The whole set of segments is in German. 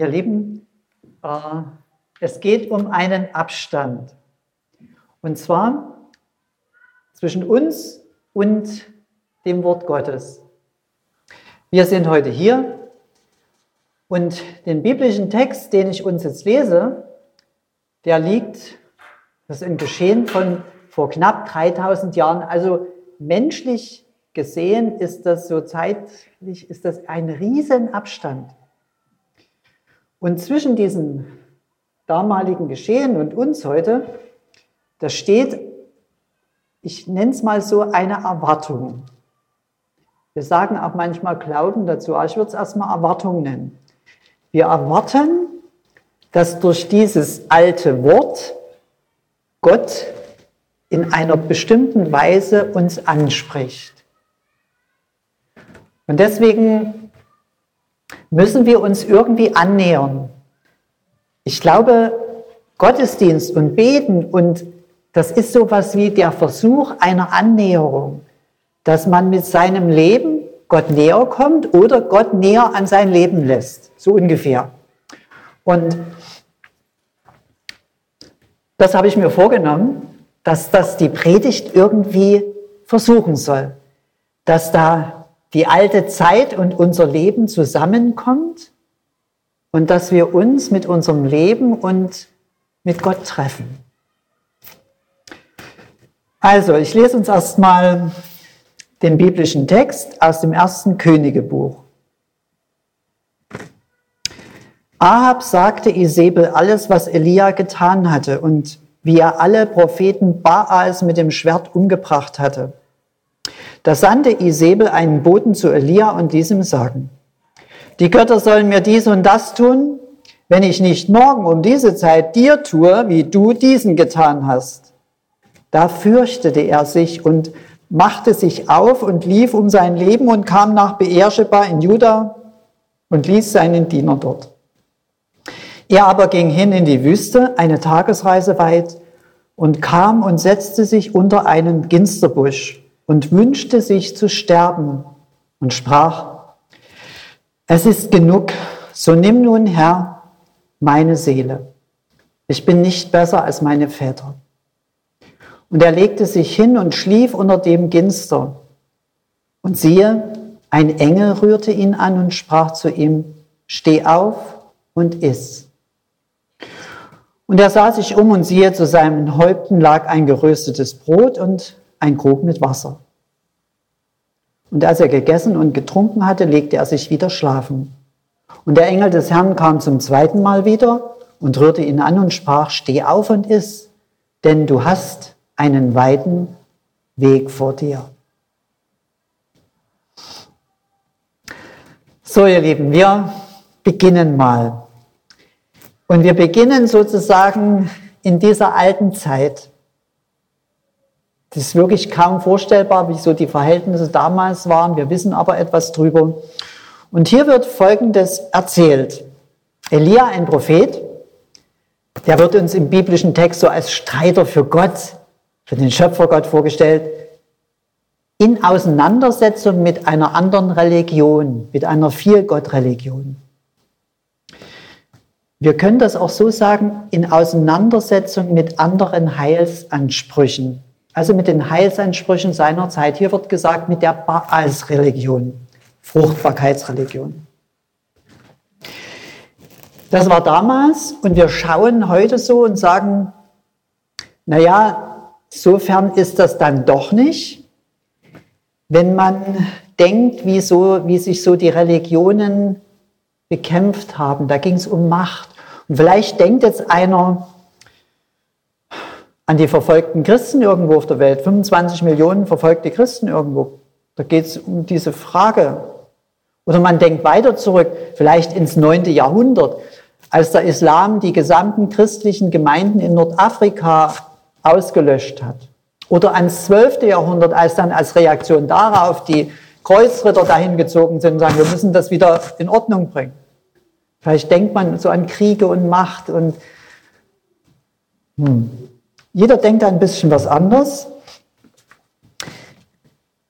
Ihr Lieben, äh, es geht um einen Abstand. Und zwar zwischen uns und dem Wort Gottes. Wir sind heute hier und den biblischen Text, den ich uns jetzt lese, der liegt, das ist ein Geschehen von vor knapp 3000 Jahren. Also menschlich gesehen ist das so zeitlich, ist das ein Riesenabstand. Und zwischen diesem damaligen Geschehen und uns heute, da steht, ich nenne es mal so, eine Erwartung. Wir sagen auch manchmal Glauben dazu, aber ich würde es erstmal Erwartung nennen. Wir erwarten, dass durch dieses alte Wort Gott in einer bestimmten Weise uns anspricht. Und deswegen müssen wir uns irgendwie annähern. Ich glaube, Gottesdienst und Beten und das ist sowas wie der Versuch einer Annäherung, dass man mit seinem Leben Gott näher kommt oder Gott näher an sein Leben lässt, so ungefähr. Und das habe ich mir vorgenommen, dass das die Predigt irgendwie versuchen soll, dass da die alte Zeit und unser Leben zusammenkommt und dass wir uns mit unserem Leben und mit Gott treffen. Also, ich lese uns erstmal den biblischen Text aus dem ersten Königebuch. Ahab sagte Isabel alles, was Elia getan hatte und wie er alle Propheten Baals mit dem Schwert umgebracht hatte. Da sandte Isabel einen Boten zu Elia und diesem sagen, die Götter sollen mir dies und das tun, wenn ich nicht morgen um diese Zeit dir tue, wie du diesen getan hast. Da fürchtete er sich und machte sich auf und lief um sein Leben und kam nach Beersheba in Juda und ließ seinen Diener dort. Er aber ging hin in die Wüste, eine Tagesreise weit, und kam und setzte sich unter einen Ginsterbusch und wünschte sich zu sterben und sprach, es ist genug, so nimm nun Herr meine Seele. Ich bin nicht besser als meine Väter. Und er legte sich hin und schlief unter dem Ginster. Und siehe, ein Engel rührte ihn an und sprach zu ihm, steh auf und iss. Und er sah sich um und siehe, zu seinen Häupten lag ein geröstetes Brot und ein Krug mit Wasser. Und als er gegessen und getrunken hatte, legte er sich wieder schlafen. Und der Engel des Herrn kam zum zweiten Mal wieder und rührte ihn an und sprach, steh auf und iss, denn du hast einen weiten Weg vor dir. So, ihr Lieben, wir beginnen mal. Und wir beginnen sozusagen in dieser alten Zeit. Das ist wirklich kaum vorstellbar, wie so die Verhältnisse damals waren. Wir wissen aber etwas drüber. Und hier wird Folgendes erzählt. Elia, ein Prophet, der wird uns im biblischen Text so als Streiter für Gott, für den Schöpfergott vorgestellt, in Auseinandersetzung mit einer anderen Religion, mit einer Vielgott-Religion. Wir können das auch so sagen, in Auseinandersetzung mit anderen Heilsansprüchen also mit den Heilsansprüchen seiner Zeit. Hier wird gesagt mit der Baals-Religion, Fruchtbarkeitsreligion. Das war damals und wir schauen heute so und sagen, naja, sofern ist das dann doch nicht, wenn man denkt, wie, so, wie sich so die Religionen bekämpft haben. Da ging es um Macht. Und vielleicht denkt jetzt einer, an die verfolgten Christen irgendwo auf der Welt, 25 Millionen verfolgte Christen irgendwo. Da geht es um diese Frage. Oder man denkt weiter zurück, vielleicht ins 9. Jahrhundert, als der Islam die gesamten christlichen Gemeinden in Nordafrika ausgelöscht hat. Oder ans 12. Jahrhundert, als dann als Reaktion darauf die Kreuzritter dahin gezogen sind und sagen, wir müssen das wieder in Ordnung bringen. Vielleicht denkt man so an Kriege und Macht und hm. Jeder denkt ein bisschen was anders.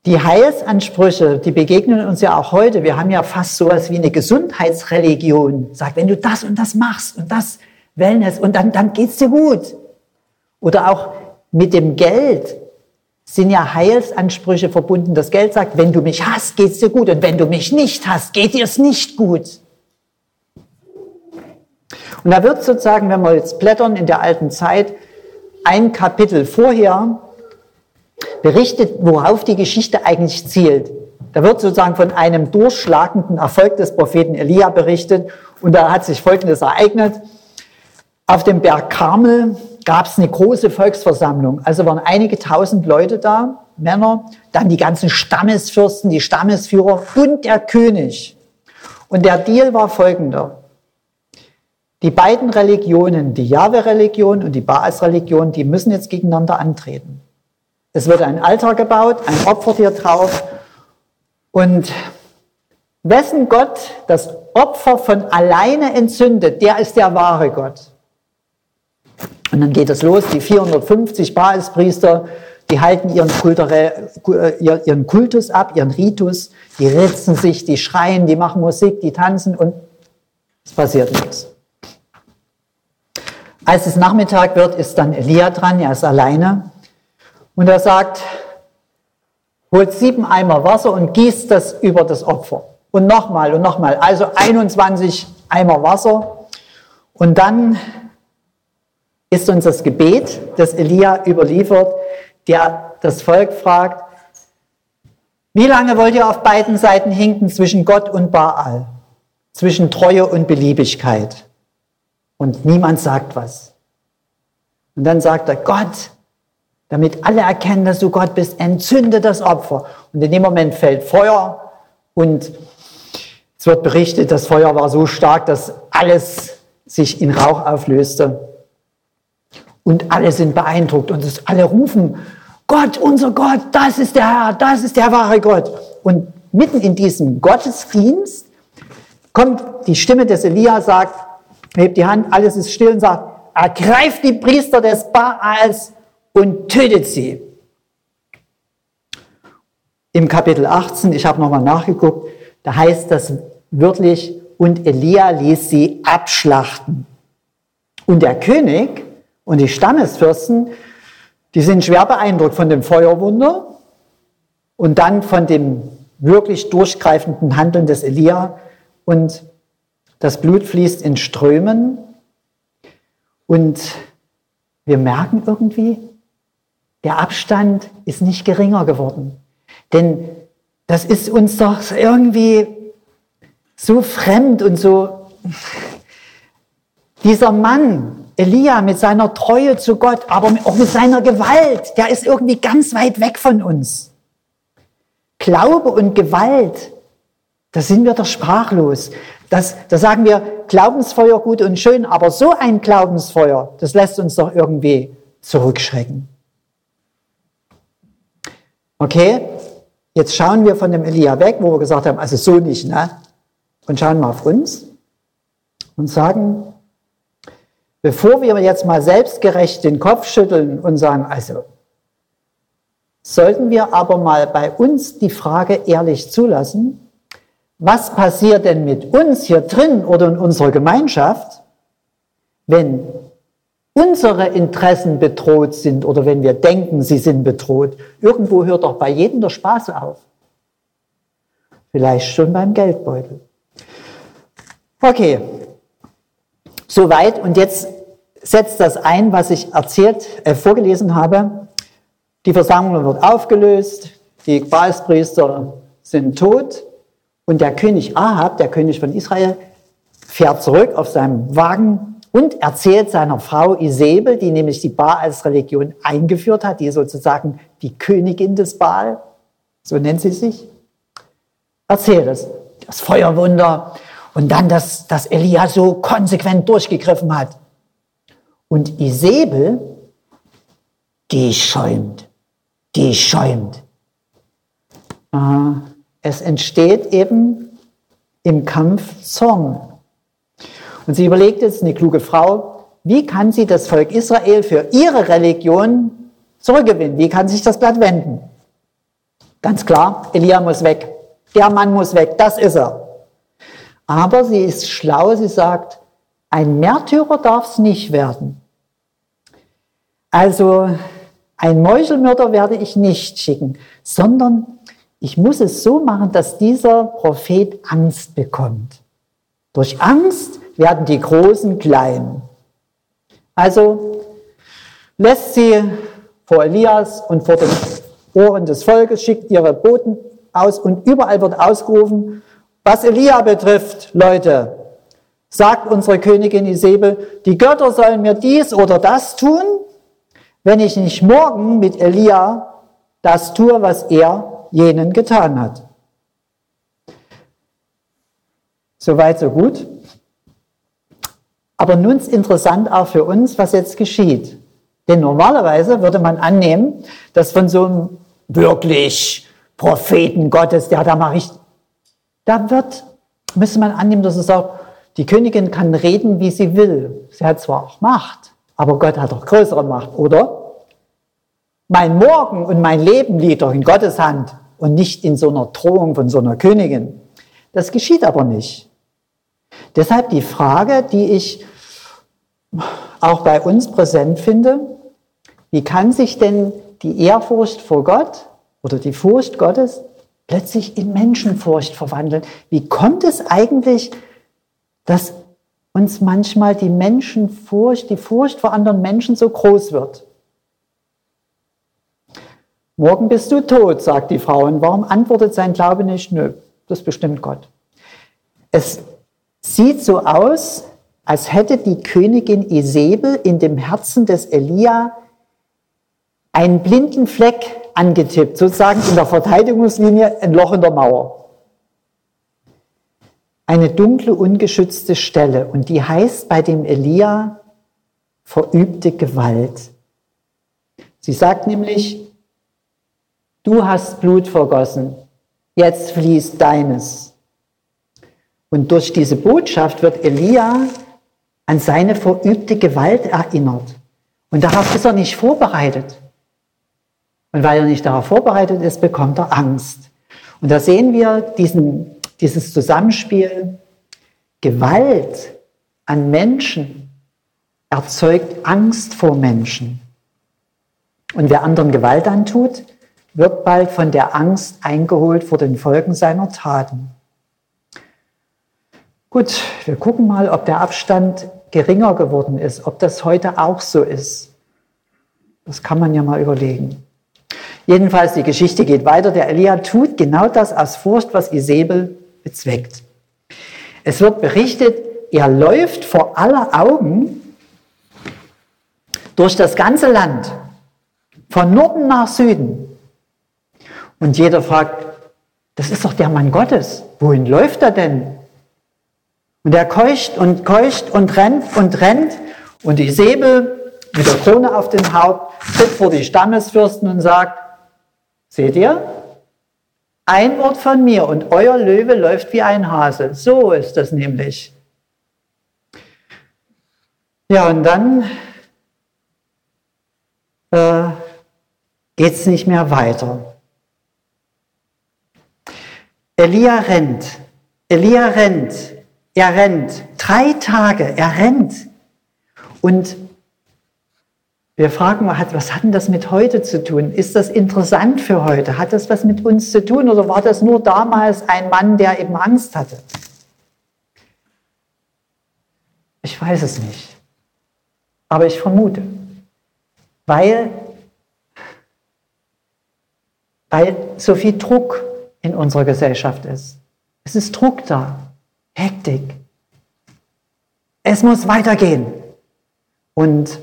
Die Heilsansprüche, die begegnen uns ja auch heute. Wir haben ja fast sowas wie eine Gesundheitsreligion. Sagt, wenn du das und das machst und das Wellness und dann, dann geht's dir gut. Oder auch mit dem Geld sind ja Heilsansprüche verbunden. Das Geld sagt, wenn du mich hast, geht's dir gut. Und wenn du mich nicht hast, geht dir es nicht gut. Und da wird sozusagen, wenn wir jetzt blättern in der alten Zeit, ein Kapitel vorher berichtet, worauf die Geschichte eigentlich zielt. Da wird sozusagen von einem durchschlagenden Erfolg des Propheten Elia berichtet und da hat sich Folgendes ereignet. Auf dem Berg Karmel gab es eine große Volksversammlung. Also waren einige tausend Leute da, Männer, dann die ganzen Stammesfürsten, die Stammesführer und der König. Und der Deal war folgender. Die beiden Religionen, die Jahwe-Religion und die Baas-Religion, die müssen jetzt gegeneinander antreten. Es wird ein Altar gebaut, ein Opfertier drauf. Und wessen Gott das Opfer von alleine entzündet, der ist der wahre Gott. Und dann geht es los, die 450 Baalspriester, die halten ihren, äh, ihren Kultus ab, ihren Ritus, die ritzen sich, die schreien, die machen Musik, die tanzen und es passiert nichts. Als es Nachmittag wird, ist dann Elia dran, er ist alleine und er sagt, holt sieben Eimer Wasser und gießt das über das Opfer. Und nochmal und nochmal. Also 21 Eimer Wasser. Und dann ist uns das Gebet, das Elia überliefert, der das Volk fragt, wie lange wollt ihr auf beiden Seiten hinken zwischen Gott und Baal, zwischen Treue und Beliebigkeit? Und niemand sagt was. Und dann sagt er, Gott, damit alle erkennen, dass du Gott bist, entzünde das Opfer. Und in dem Moment fällt Feuer und es wird berichtet, das Feuer war so stark, dass alles sich in Rauch auflöste. Und alle sind beeindruckt und es, alle rufen, Gott, unser Gott, das ist der Herr, das ist der wahre Gott. Und mitten in diesem Gottesdienst kommt die Stimme des Elia, sagt, hebt die Hand, alles ist still und sagt, ergreift die Priester des Baals und tötet sie. Im Kapitel 18, ich habe nochmal nachgeguckt, da heißt das wörtlich, und Elia ließ sie abschlachten. Und der König und die Stammesfürsten, die sind schwer beeindruckt von dem Feuerwunder und dann von dem wirklich durchgreifenden Handeln des Elia. Und das Blut fließt in Strömen. Und wir merken irgendwie, der Abstand ist nicht geringer geworden. Denn das ist uns doch irgendwie so fremd und so. Dieser Mann, Elia, mit seiner Treue zu Gott, aber auch mit seiner Gewalt, der ist irgendwie ganz weit weg von uns. Glaube und Gewalt, da sind wir doch sprachlos. Das, da sagen wir, Glaubensfeuer gut und schön, aber so ein Glaubensfeuer, das lässt uns doch irgendwie zurückschrecken. Okay, jetzt schauen wir von dem Elia weg, wo wir gesagt haben, also so nicht, ne? Und schauen mal auf uns und sagen, bevor wir jetzt mal selbstgerecht den Kopf schütteln und sagen, also, sollten wir aber mal bei uns die Frage ehrlich zulassen, was passiert denn mit uns hier drin oder in unserer Gemeinschaft, wenn unsere Interessen bedroht sind oder wenn wir denken, sie sind bedroht, irgendwo hört doch bei jedem der Spaß auf. Vielleicht schon beim Geldbeutel. Okay, soweit und jetzt setzt das ein, was ich erzählt, äh, vorgelesen habe. Die Versammlung wird aufgelöst, die Baalspriester sind tot und der König Ahab, der König von Israel, fährt zurück auf seinem Wagen und erzählt seiner Frau Isabel, die nämlich die Baal als Religion eingeführt hat, die sozusagen die Königin des Baal, so nennt sie sich, erzählt es. Das Feuerwunder und dann, dass, dass Elia so konsequent durchgegriffen hat. Und Isabel, die schäumt, die schäumt. Es entsteht eben im Kampf Zorn. Und sie überlegt jetzt, eine kluge Frau, wie kann sie das Volk Israel für ihre Religion zurückgewinnen? Wie kann sich das Blatt wenden? Ganz klar, Elia muss weg. Der Mann muss weg, das ist er. Aber sie ist schlau, sie sagt, ein Märtyrer darf es nicht werden. Also ein Meuchelmörder werde ich nicht schicken, sondern ich muss es so machen, dass dieser Prophet Angst bekommt. Durch Angst werden die Großen klein. Also lässt sie vor Elias und vor den Ohren des Volkes, schickt ihre Boten aus und überall wird ausgerufen, was Elia betrifft, Leute, sagt unsere Königin Isabel, die Götter sollen mir dies oder das tun, wenn ich nicht morgen mit Elia das tue, was er jenen getan hat. Soweit, so gut. Aber nun ist interessant auch für uns, was jetzt geschieht. Denn normalerweise würde man annehmen, dass von so einem wirklich Propheten Gottes, der da mal richtig, da wird, müsste man annehmen, dass es sagt, die Königin kann reden, wie sie will. Sie hat zwar auch Macht, aber Gott hat doch größere Macht, oder? Mein Morgen und mein Leben liegt doch in Gottes Hand und nicht in so einer Drohung von so einer Königin. Das geschieht aber nicht. Deshalb die Frage, die ich auch bei uns präsent finde, wie kann sich denn die Ehrfurcht vor Gott oder die Furcht Gottes plötzlich in Menschenfurcht verwandeln? Wie kommt es eigentlich, dass uns manchmal die Menschenfurcht, die Furcht vor anderen Menschen so groß wird? Morgen bist du tot, sagt die Frau. Und warum antwortet sein Glaube nicht? Nö, das bestimmt Gott. Es sieht so aus, als hätte die Königin Isabel in dem Herzen des Elia einen blinden Fleck angetippt, sozusagen in der Verteidigungslinie ein Loch in der Mauer. Eine dunkle, ungeschützte Stelle und die heißt bei dem Elia verübte Gewalt. Sie sagt nämlich, du hast Blut vergossen, jetzt fließt deines. Und durch diese Botschaft wird Elia an seine verübte Gewalt erinnert. Und darauf ist er nicht vorbereitet. Und weil er nicht darauf vorbereitet ist, bekommt er Angst. Und da sehen wir diesen, dieses Zusammenspiel. Gewalt an Menschen erzeugt Angst vor Menschen. Und wer anderen Gewalt antut, wird bald von der Angst eingeholt vor den Folgen seiner Taten. Gut, wir gucken mal, ob der Abstand geringer geworden ist, ob das heute auch so ist. Das kann man ja mal überlegen. Jedenfalls, die Geschichte geht weiter. Der Elia tut genau das aus Furcht, was Isabel bezweckt. Es wird berichtet, er läuft vor aller Augen durch das ganze Land, von Norden nach Süden. Und jeder fragt, das ist doch der Mann Gottes. Wohin läuft er denn? Und er keucht und keucht und rennt und rennt. Und Isabel mit der Krone auf dem Haupt tritt vor die Stammesfürsten und sagt, Seht ihr? Ein Wort von mir und euer Löwe läuft wie ein Hase. So ist das nämlich. Ja, und dann äh, geht es nicht mehr weiter. Elia rennt, Elia rennt, er rennt, drei Tage, er rennt. Und wir fragen, was hat denn das mit heute zu tun? Ist das interessant für heute? Hat das was mit uns zu tun oder war das nur damals ein Mann, der eben Angst hatte? Ich weiß es nicht. Aber ich vermute, weil, weil so viel Druck in unserer Gesellschaft ist. Es ist Druck da, Hektik. Es muss weitergehen. Und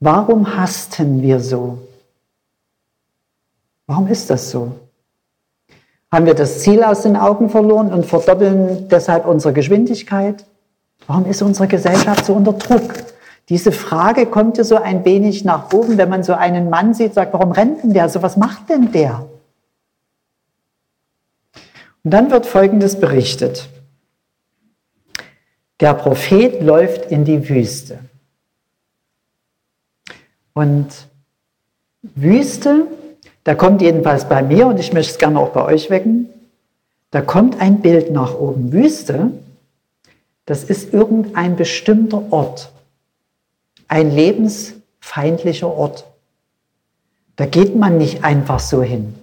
Warum hasten wir so? Warum ist das so? Haben wir das Ziel aus den Augen verloren und verdoppeln deshalb unsere Geschwindigkeit? Warum ist unsere Gesellschaft so unter Druck? Diese Frage kommt ja so ein wenig nach oben, wenn man so einen Mann sieht, sagt, warum rennt denn der? So was macht denn der? Und dann wird Folgendes berichtet. Der Prophet läuft in die Wüste. Und Wüste, da kommt jedenfalls bei mir und ich möchte es gerne auch bei euch wecken, da kommt ein Bild nach oben. Wüste, das ist irgendein bestimmter Ort, ein lebensfeindlicher Ort. Da geht man nicht einfach so hin.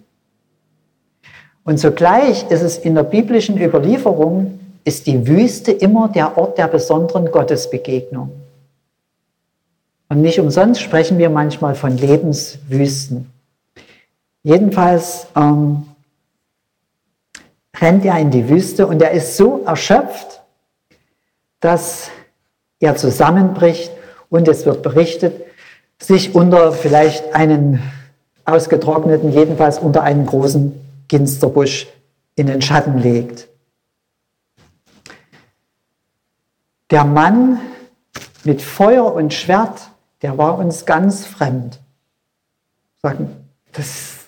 Und zugleich ist es in der biblischen Überlieferung, ist die Wüste immer der Ort der besonderen Gottesbegegnung. Und nicht umsonst sprechen wir manchmal von Lebenswüsten. Jedenfalls ähm, rennt er in die Wüste und er ist so erschöpft, dass er zusammenbricht und es wird berichtet, sich unter vielleicht einen ausgetrockneten, jedenfalls unter einen großen Ginsterbusch in den Schatten legt. Der Mann mit Feuer und Schwert, der war uns ganz fremd. Sagen, das,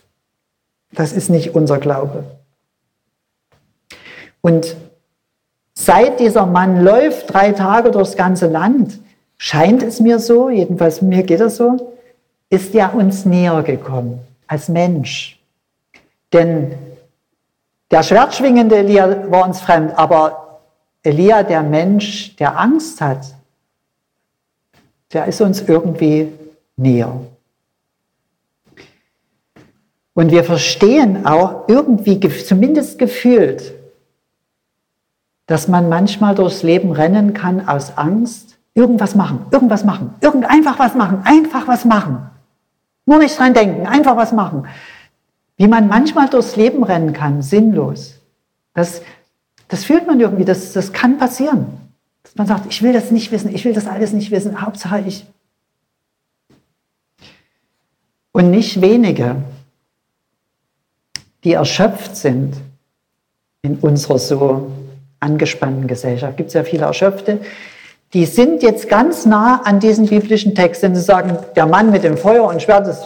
das ist nicht unser Glaube. Und seit dieser Mann läuft drei Tage durchs ganze Land, scheint es mir so, jedenfalls mir geht es so, ist er uns näher gekommen als Mensch. Denn der schwertschwingende Elia war uns fremd, aber Elia, der Mensch, der Angst hat, der ist uns irgendwie näher. Und wir verstehen auch irgendwie, zumindest gefühlt, dass man manchmal durchs Leben rennen kann aus Angst, irgendwas machen, irgendwas machen, irgend einfach was machen, einfach was machen. Nur nicht dran denken, einfach was machen. Wie man manchmal durchs Leben rennen kann, sinnlos. Das, das fühlt man irgendwie, das, das kann passieren. Dass man sagt, ich will das nicht wissen, ich will das alles nicht wissen, Hauptsache ich. Und nicht wenige, die erschöpft sind in unserer so angespannten Gesellschaft. Gibt es ja viele Erschöpfte, die sind jetzt ganz nah an diesem biblischen Text, denn sie sagen, der Mann mit dem Feuer und Schwert ist.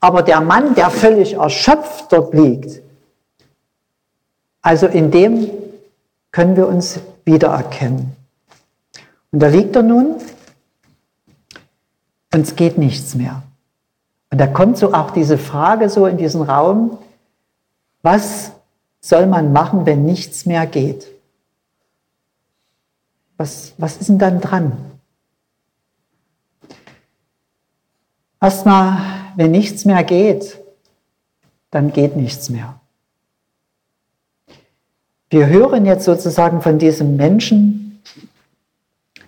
Aber der Mann, der völlig erschöpft dort liegt, also in dem können wir uns wiedererkennen. Und da liegt er nun und es geht nichts mehr. Und da kommt so auch diese Frage so in diesen Raum, was soll man machen, wenn nichts mehr geht? Was, was ist denn dann dran? Erstmal, wenn nichts mehr geht, dann geht nichts mehr. Wir hören jetzt sozusagen von diesem Menschen,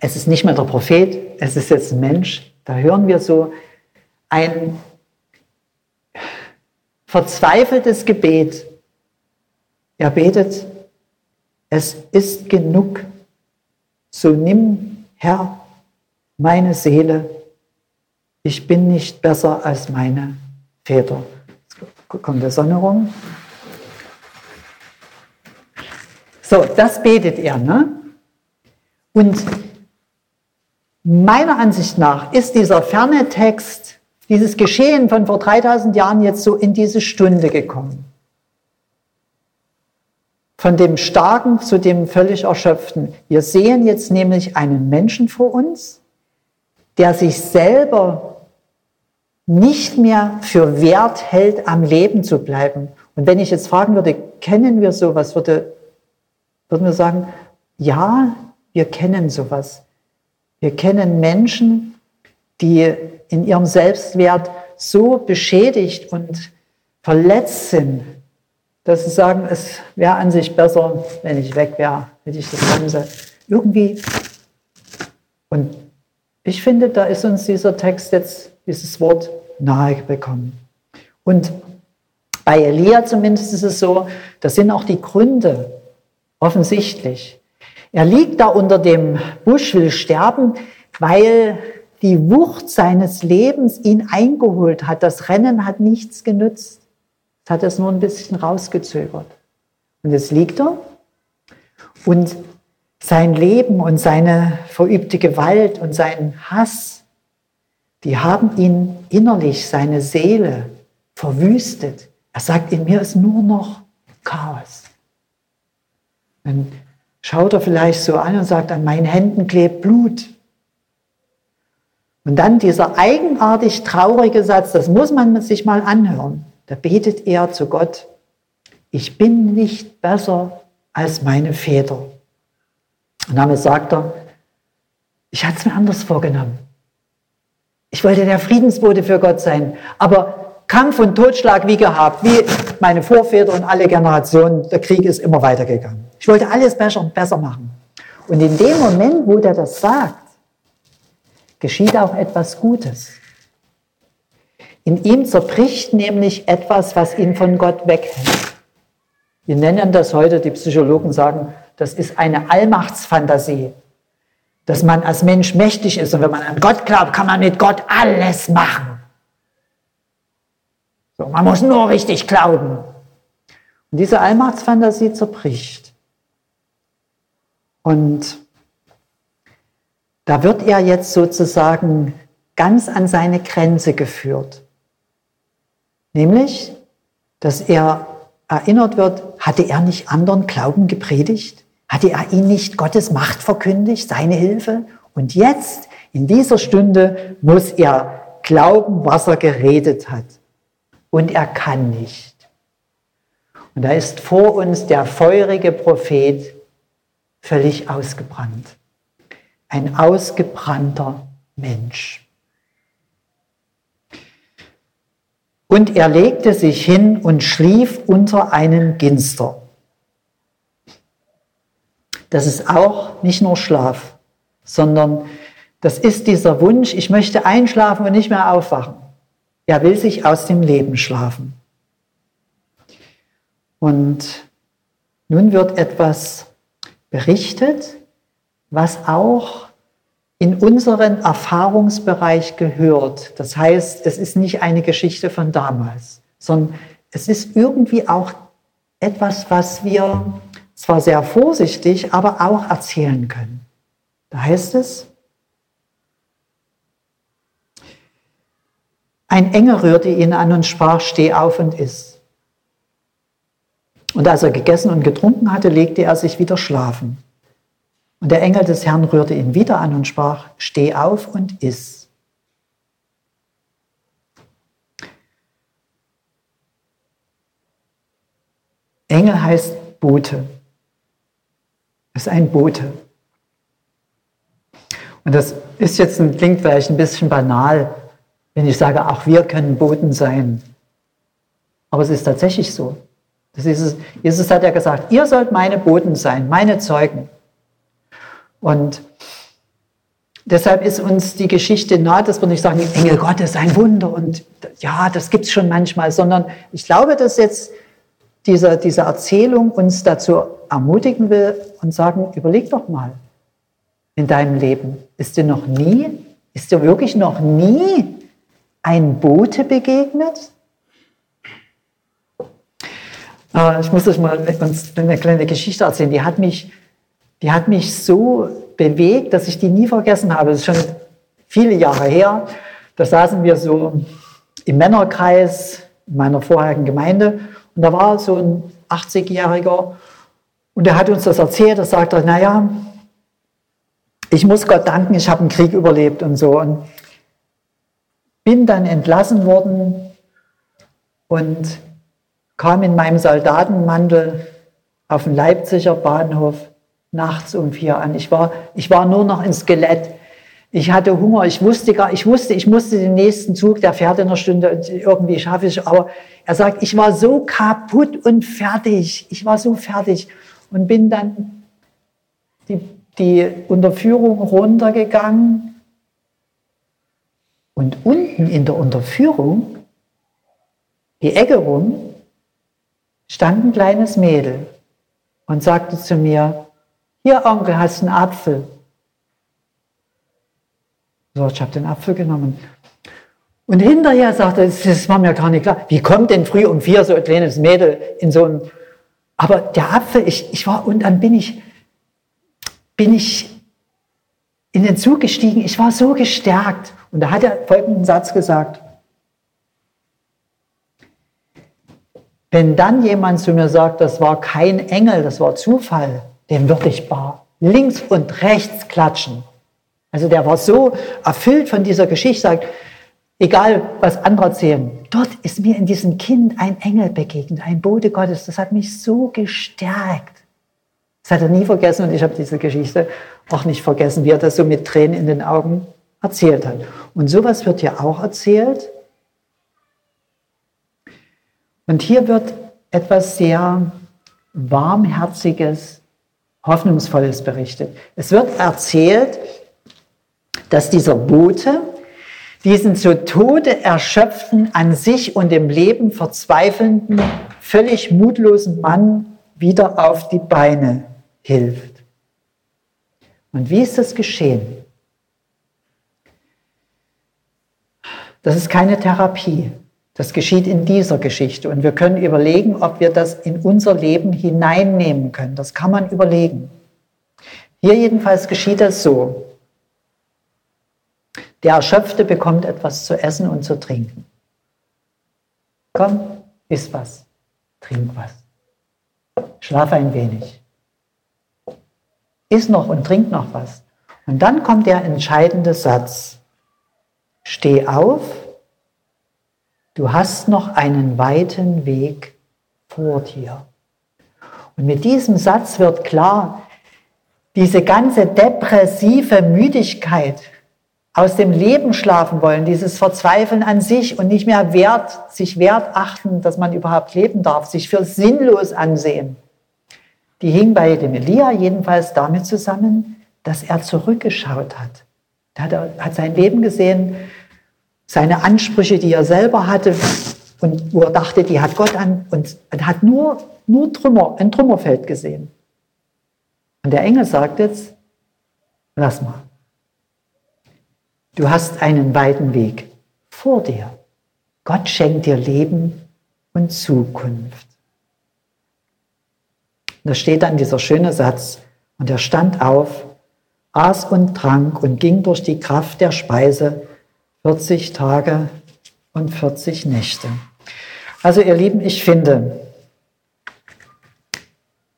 es ist nicht mehr der Prophet, es ist jetzt ein Mensch, da hören wir so ein verzweifeltes Gebet. Er betet, es ist genug, so nimm, Herr, meine Seele, ich bin nicht besser als meine Väter. Jetzt kommt der Sonne rum. So, das betet er. Ne? Und meiner Ansicht nach ist dieser ferne Text, dieses Geschehen von vor 3000 Jahren jetzt so in diese Stunde gekommen. Von dem Starken zu dem völlig Erschöpften. Wir sehen jetzt nämlich einen Menschen vor uns, der sich selber nicht mehr für wert hält, am Leben zu bleiben. Und wenn ich jetzt fragen würde, kennen wir sowas, würde, würden wir sagen, ja, wir kennen sowas. Wir kennen Menschen, die in ihrem Selbstwert so beschädigt und verletzt sind, dass sie sagen, es wäre an sich besser, wenn ich weg wäre, hätte ich das Ganze irgendwie. Und ich finde, da ist uns dieser Text jetzt, dieses Wort nahe bekommen. Und bei Elia zumindest ist es so, das sind auch die Gründe offensichtlich. Er liegt da unter dem Busch, will sterben, weil die Wucht seines Lebens ihn eingeholt hat. Das Rennen hat nichts genützt hat es nur ein bisschen rausgezögert. Und jetzt liegt er und sein Leben und seine verübte Gewalt und sein Hass, die haben ihn innerlich, seine Seele verwüstet. Er sagt, in mir ist nur noch Chaos. Dann schaut er vielleicht so an und sagt, an meinen Händen klebt Blut. Und dann dieser eigenartig traurige Satz, das muss man sich mal anhören. Da betet er zu Gott, ich bin nicht besser als meine Väter. Und damit sagt er, ich hatte es mir anders vorgenommen. Ich wollte der Friedensbote für Gott sein, aber Kampf und Totschlag wie gehabt, wie meine Vorväter und alle Generationen, der Krieg ist immer weitergegangen. Ich wollte alles besser, besser machen. Und in dem Moment, wo der das sagt, geschieht auch etwas Gutes. In ihm zerbricht nämlich etwas, was ihn von Gott weghält. Wir nennen das heute, die Psychologen sagen, das ist eine Allmachtsfantasie. Dass man als Mensch mächtig ist und wenn man an Gott glaubt, kann man mit Gott alles machen. So, man muss nur richtig glauben. Und diese Allmachtsfantasie zerbricht. Und da wird er jetzt sozusagen ganz an seine Grenze geführt. Nämlich, dass er erinnert wird, hatte er nicht anderen Glauben gepredigt? Hatte er ihn nicht Gottes Macht verkündigt, seine Hilfe? Und jetzt, in dieser Stunde, muss er glauben, was er geredet hat. Und er kann nicht. Und da ist vor uns der feurige Prophet völlig ausgebrannt. Ein ausgebrannter Mensch. Und er legte sich hin und schlief unter einem Ginster. Das ist auch nicht nur Schlaf, sondern das ist dieser Wunsch, ich möchte einschlafen und nicht mehr aufwachen. Er will sich aus dem Leben schlafen. Und nun wird etwas berichtet, was auch in unseren Erfahrungsbereich gehört. Das heißt, es ist nicht eine Geschichte von damals, sondern es ist irgendwie auch etwas, was wir zwar sehr vorsichtig, aber auch erzählen können. Da heißt es, ein Engel rührte ihn an und sprach, steh auf und iss. Und als er gegessen und getrunken hatte, legte er sich wieder schlafen. Und der Engel des Herrn rührte ihn wieder an und sprach, steh auf und iss. Engel heißt Bote. Ist ein Bote. Und das ist jetzt ein, klingt vielleicht ein bisschen banal, wenn ich sage, auch wir können Boten sein. Aber es ist tatsächlich so. Das ist es. Jesus hat ja gesagt, ihr sollt meine Boten sein, meine Zeugen. Und deshalb ist uns die Geschichte nahe, dass wir nicht sagen, Engel Gottes, ein Wunder und ja, das gibt es schon manchmal, sondern ich glaube, dass jetzt diese, diese Erzählung uns dazu ermutigen will und sagen, überleg doch mal in deinem Leben, ist dir noch nie, ist dir wirklich noch nie ein Bote begegnet? Aber ich muss euch mal eine kleine Geschichte erzählen. Die hat mich die hat mich so bewegt, dass ich die nie vergessen habe. Das ist schon viele Jahre her. Da saßen wir so im Männerkreis in meiner vorherigen Gemeinde und da war so ein 80-Jähriger und der hat uns das erzählt. Da sagte er, naja, ich muss Gott danken, ich habe einen Krieg überlebt und so. Und bin dann entlassen worden und kam in meinem Soldatenmantel auf den Leipziger Bahnhof nachts um vier an. Ich war, ich war nur noch ein Skelett. Ich hatte Hunger. Ich wusste gar, ich wusste, ich musste den nächsten Zug, der fährt in einer Stunde und irgendwie schaffe ich. Aber er sagt, ich war so kaputt und fertig. Ich war so fertig und bin dann die, die Unterführung runtergegangen. Und unten in der Unterführung, die Ecke rum, stand ein kleines Mädel und sagte zu mir, hier, Onkel, hast einen Apfel. So, ich habe den Apfel genommen. Und hinterher sagte er, das war mir gar nicht klar, wie kommt denn früh um vier so ein kleines Mädel in so ein, aber der Apfel, ich, ich war, und dann bin ich, bin ich in den Zug gestiegen, ich war so gestärkt. Und da hat er folgenden Satz gesagt, wenn dann jemand zu mir sagt, das war kein Engel, das war Zufall, dem würde ich bar links und rechts klatschen. Also der war so erfüllt von dieser Geschichte, sagt, egal was andere erzählen, dort ist mir in diesem Kind ein Engel begegnet, ein Bote Gottes. Das hat mich so gestärkt. Das hat er nie vergessen und ich habe diese Geschichte auch nicht vergessen, wie er das so mit Tränen in den Augen erzählt hat. Und sowas wird hier auch erzählt. Und hier wird etwas sehr warmherziges, hoffnungsvolles berichtet. Es wird erzählt, dass dieser Bote diesen zu Tode erschöpften, an sich und dem Leben verzweifelnden, völlig mutlosen Mann wieder auf die Beine hilft. Und wie ist das geschehen? Das ist keine Therapie. Das geschieht in dieser Geschichte. Und wir können überlegen, ob wir das in unser Leben hineinnehmen können. Das kann man überlegen. Hier jedenfalls geschieht das so. Der Erschöpfte bekommt etwas zu essen und zu trinken. Komm, iss was, trink was. Schlaf ein wenig. Iss noch und trink noch was. Und dann kommt der entscheidende Satz. Steh auf, du hast noch einen weiten Weg vor dir. Und mit diesem Satz wird klar, diese ganze depressive Müdigkeit, aus dem Leben schlafen wollen, dieses Verzweifeln an sich und nicht mehr wert, sich wert achten, dass man überhaupt leben darf, sich für sinnlos ansehen. Die hing bei dem Elia jedenfalls damit zusammen, dass er zurückgeschaut hat. Er hat, hat sein Leben gesehen, seine Ansprüche, die er selber hatte und wo er dachte, die hat Gott an und hat nur, nur Trümmer, ein Trümmerfeld gesehen. Und der Engel sagt jetzt, lass mal. Du hast einen weiten Weg vor dir. Gott schenkt dir Leben und Zukunft. da steht dann dieser schöne Satz, und er stand auf, aß und trank und ging durch die Kraft der Speise 40 Tage und 40 Nächte. Also ihr Lieben, ich finde,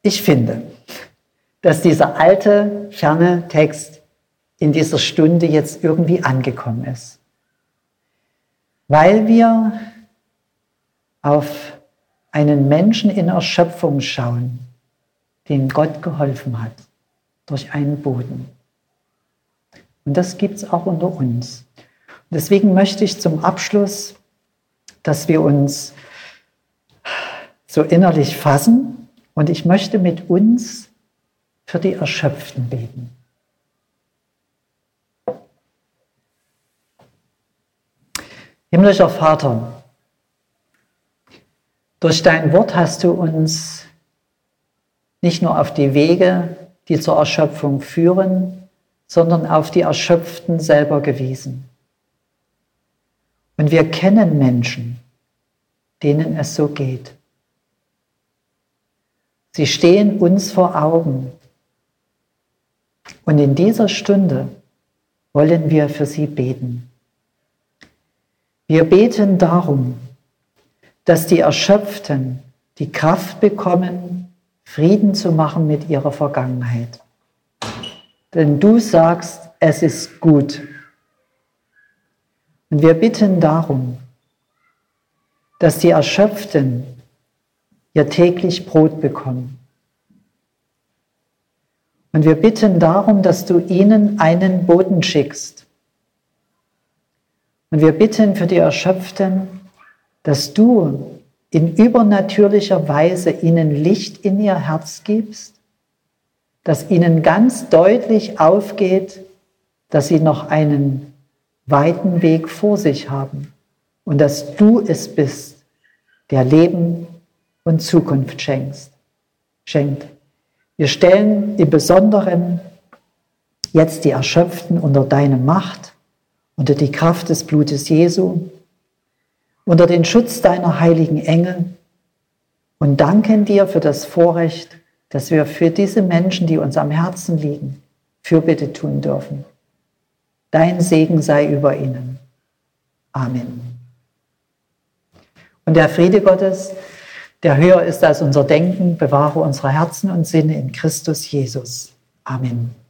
ich finde, dass dieser alte, ferne Text in dieser Stunde jetzt irgendwie angekommen ist. Weil wir auf einen Menschen in Erschöpfung schauen, dem Gott geholfen hat, durch einen Boden. Und das gibt es auch unter uns. Deswegen möchte ich zum Abschluss, dass wir uns so innerlich fassen und ich möchte mit uns für die Erschöpften beten. Himmlischer Vater, durch dein Wort hast du uns nicht nur auf die Wege, die zur Erschöpfung führen, sondern auf die Erschöpften selber gewiesen. Und wir kennen Menschen, denen es so geht. Sie stehen uns vor Augen. Und in dieser Stunde wollen wir für sie beten. Wir beten darum, dass die Erschöpften die Kraft bekommen, Frieden zu machen mit ihrer Vergangenheit. Denn du sagst, es ist gut. Und wir bitten darum, dass die Erschöpften ihr täglich Brot bekommen. Und wir bitten darum, dass du ihnen einen Boten schickst, und wir bitten für die Erschöpften, dass du in übernatürlicher Weise ihnen Licht in ihr Herz gibst, dass ihnen ganz deutlich aufgeht, dass sie noch einen weiten Weg vor sich haben und dass du es bist, der Leben und Zukunft schenkst, schenkt. Wir stellen im Besonderen jetzt die Erschöpften unter deine Macht unter die Kraft des Blutes Jesu, unter den Schutz deiner heiligen Engel und danken dir für das Vorrecht, dass wir für diese Menschen, die uns am Herzen liegen, Fürbitte tun dürfen. Dein Segen sei über ihnen. Amen. Und der Friede Gottes, der höher ist als unser Denken, bewahre unsere Herzen und Sinne in Christus Jesus. Amen.